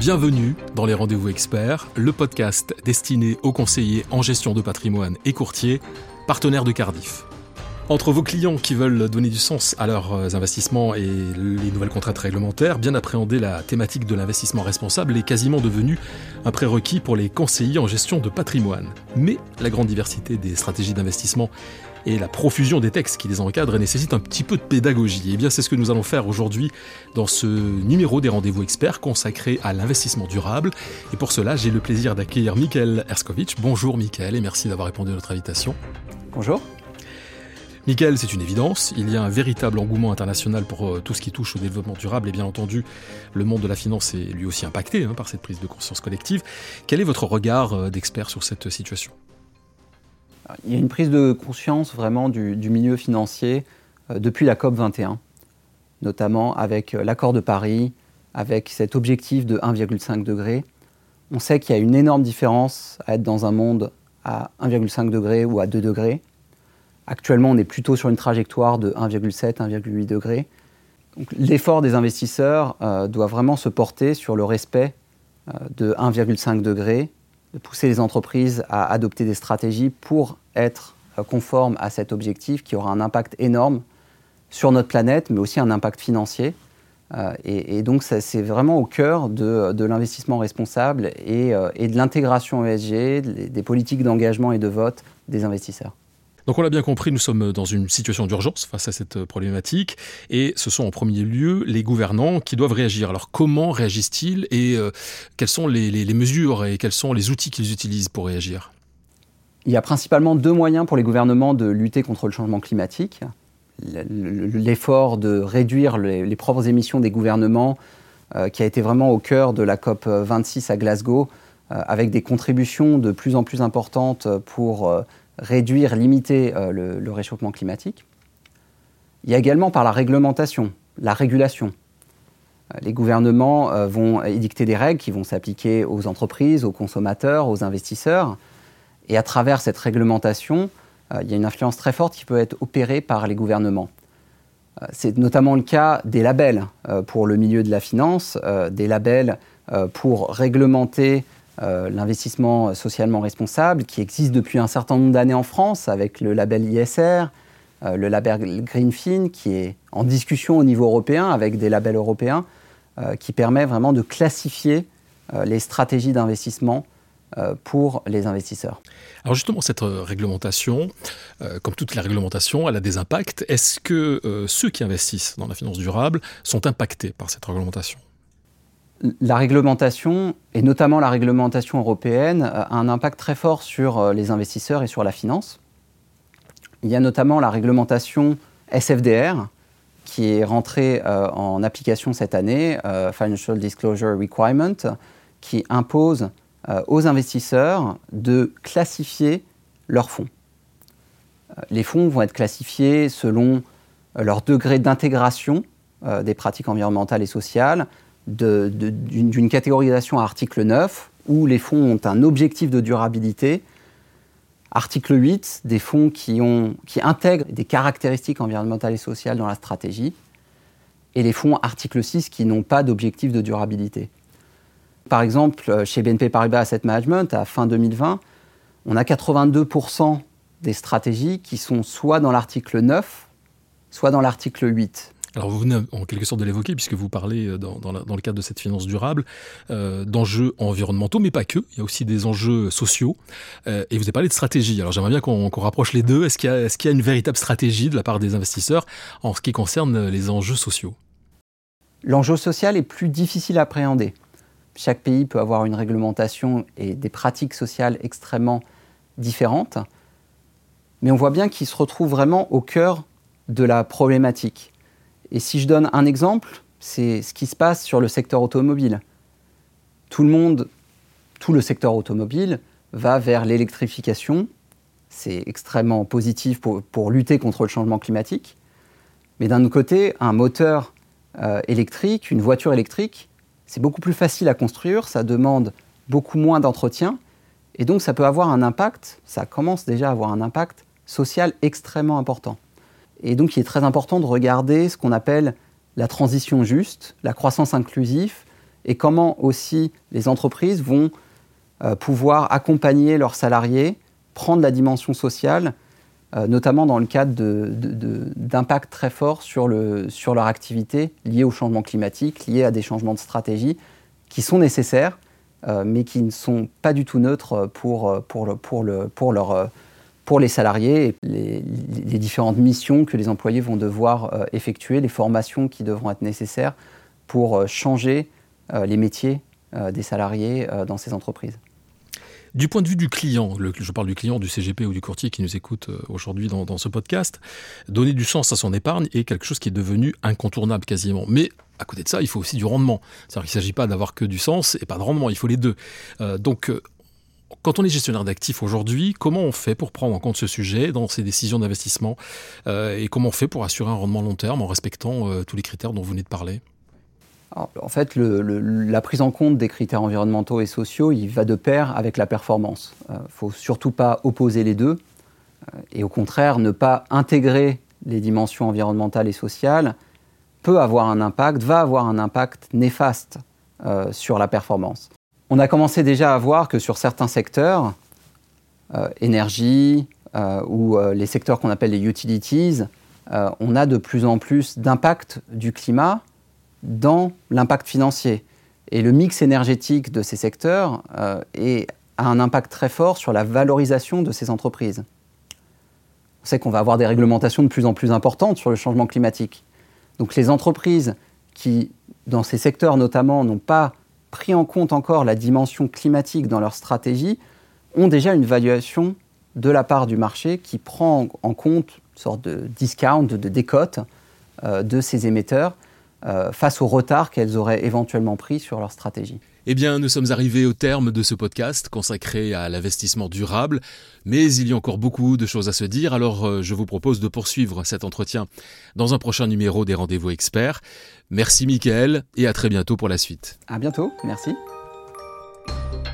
Bienvenue dans les Rendez-vous Experts, le podcast destiné aux conseillers en gestion de patrimoine et courtiers, partenaires de Cardiff. Entre vos clients qui veulent donner du sens à leurs investissements et les nouvelles contraintes réglementaires, bien appréhender la thématique de l'investissement responsable est quasiment devenue un prérequis pour les conseillers en gestion de patrimoine. Mais la grande diversité des stratégies d'investissement et la profusion des textes qui les encadrent nécessite un petit peu de pédagogie. Et eh bien c'est ce que nous allons faire aujourd'hui dans ce numéro des rendez-vous experts consacré à l'investissement durable. Et pour cela, j'ai le plaisir d'accueillir Michael Erskovic. Bonjour Michael et merci d'avoir répondu à notre invitation. Bonjour. Michael, c'est une évidence, il y a un véritable engouement international pour euh, tout ce qui touche au développement durable et bien entendu, le monde de la finance est lui aussi impacté hein, par cette prise de conscience collective. Quel est votre regard euh, d'expert sur cette situation? Il y a une prise de conscience vraiment du, milieu financier euh, depuis la COP 21, notamment avec euh, l'accord de Paris, avec cet objectif de 1,5 degré. On sait qu'il y a une énorme différence à être dans un monde à 1,5 degré ou à 2 degrés. Actuellement, on est plutôt sur une trajectoire de 1,7, 1,8 degrés. L'effort des investisseurs euh, doit vraiment se porter sur le respect de 1,5 degré de pousser les entreprises à adopter des stratégies pour être euh, conformes à cet objectif qui aura un impact énorme sur notre planète, mais aussi un impact financier. Euh, et, donc, c'est vraiment au cœur de, l'investissement responsable et, euh, et de l'intégration ESG, des politiques d'engagement et de vote des investisseurs. Donc on l'a bien compris, nous sommes dans une situation d'urgence face à cette problématique et ce sont en premier lieu les gouvernants qui doivent réagir. Alors comment réagissent-ils et euh, quelles sont les, mesures et quels sont les outils qu'ils utilisent pour réagir? Il y a principalement deux moyens pour les gouvernements de lutter contre le changement climatique. L'effort de réduire les, propres émissions des gouvernements euh, qui a été vraiment au cœur de la COP 26 à Glasgow, euh, avec des contributions de plus en plus importantes pour réduire, limiter euh, le, réchauffement climatique. Il y a également par la réglementation, la régulation. Euh, les gouvernements euh, vont édicter des règles qui vont s'appliquer aux entreprises, aux consommateurs, aux investisseurs. Et à travers cette réglementation, il y a une influence très forte qui peut être opérée par les gouvernements. C'est notamment le cas des labels pour le milieu de la finance, des labels pour réglementer euh, l'investissement socialement responsable qui existe depuis un certain nombre d'années en France avec le label ISR, euh, le label Greenfin qui est en discussion au niveau européen avec des labels européens euh, qui permet vraiment de classifier les stratégies d'investissement pour les investisseurs. Alors justement, cette réglementation, comme toute la réglementation, elle a des impacts. Est-ce que ceux qui investissent dans la finance durable sont impactés par cette réglementation? La réglementation, et notamment la réglementation européenne, euh, a un impact très fort sur euh, les investisseurs et sur la finance. Il y a notamment la réglementation SFDR, qui est rentrée euh, en application cette année, Financial Disclosure Requirement, qui impose aux investisseurs de classifier leurs fonds. les fonds vont être classifiés selon leur degré d'intégration des pratiques environnementales et sociales, d'une catégorisation à article 9, où les fonds ont un objectif de durabilité. Article 8, des fonds qui, ont, qui intègrent des caractéristiques environnementales et sociales dans la stratégie. Et les fonds article 6 qui n'ont pas d'objectif de durabilité. Par exemple, chez BNP Paribas Asset Management, à fin 2020, on a 82% des stratégies qui sont soit dans l'article 9, soit dans l'article 8. Alors vous venez en quelque sorte de l'évoquer puisque vous parlez euh, dans, le cadre de cette finance durable euh, d'enjeux environnementaux, mais pas que. Il y a aussi des enjeux sociaux. Euh, et vous avez parlé de stratégie. Alors j'aimerais bien qu'on rapproche les deux. Est-ce qu'il y, a une véritable stratégie de la part des investisseurs en ce qui concerne les enjeux sociaux? L'enjeu social est plus difficile à appréhender. Chaque pays peut avoir une réglementation et des pratiques sociales extrêmement différentes. Mais on voit bien qu'il se retrouve vraiment au cœur de la problématique. Et si je donne un exemple, c'est ce qui se passe sur le secteur automobile. Tout le monde, tout le secteur automobile va vers l'électrification. C'est extrêmement positif pour, lutter contre le changement climatique. Mais d'un autre côté, un moteur euh, électrique, une voiture électrique, c'est beaucoup plus facile à construire, ça demande beaucoup moins d'entretien, et donc ça peut avoir un impact, ça commence déjà à avoir un impact social extrêmement important. Et donc, il est très important de regarder ce qu'on appelle la transition juste, la croissance inclusive et comment aussi les entreprises vont euh, pouvoir accompagner leurs salariés, prendre la dimension sociale, euh, notamment dans le cadre d'impacts très forts sur, le, sur leur activité liés au changement climatique, liés à des changements de stratégie qui sont nécessaires, euh, mais qui ne sont pas du tout neutres pour, leur, pour les salariés, les, différentes missions que les employés vont devoir effectuer, les formations qui devront être nécessaires pour changer les métiers des salariés dans ces entreprises. Du point de vue du client, je parle du client du CGP ou du courtier qui nous écoute euh, aujourd'hui dans, ce podcast, donner du sens à son épargne est quelque chose qui est devenu incontournable quasiment. Mais à côté de ça, il faut aussi du rendement. C'est-à-dire qu'il ne s'agit pas d'avoir que du sens et pas de rendement, il faut les deux. Euh, donc, euh, quand on est gestionnaire d'actifs aujourd'hui, comment on fait pour prendre en compte ce sujet dans ses décisions d'investissement et comment on fait pour assurer un rendement long terme en respectant tous les critères dont vous venez de parler? En fait, la prise en compte des critères environnementaux et sociaux, il va de pair avec la performance. Il euh, ne faut surtout pas opposer les deux, euh, et au contraire, ne pas intégrer les dimensions environnementales et sociales peut avoir un impact, va avoir un impact néfaste euh, sur la performance. On a commencé déjà à voir que sur certains secteurs, énergie ou les secteurs qu'on appelle les utilities, on a de plus en plus d'impact du climat dans l'impact financier. Et le mix énergétique de ces secteurs euh, a un impact très fort sur la valorisation de ces entreprises. On sait qu'on va avoir des réglementations de plus en plus importantes sur le changement climatique. Donc les entreprises qui, dans ces secteurs notamment, n'ont pas pris en compte encore la dimension climatique dans leur stratégie, ont déjà une valuation de la part du marché qui prend en compte une sorte de discount, de décote euh, de ces émetteurs euh, face au retard qu'elles auraient éventuellement pris sur leur stratégie. Eh bien, nous sommes arrivés au terme de ce podcast consacré à l'investissement durable, mais il y a encore beaucoup de choses à se dire, alors euh, je vous propose de poursuivre cet entretien dans un prochain numéro des Rendez-vous Experts. Merci Mickaël et à très bientôt pour la suite. À bientôt, merci.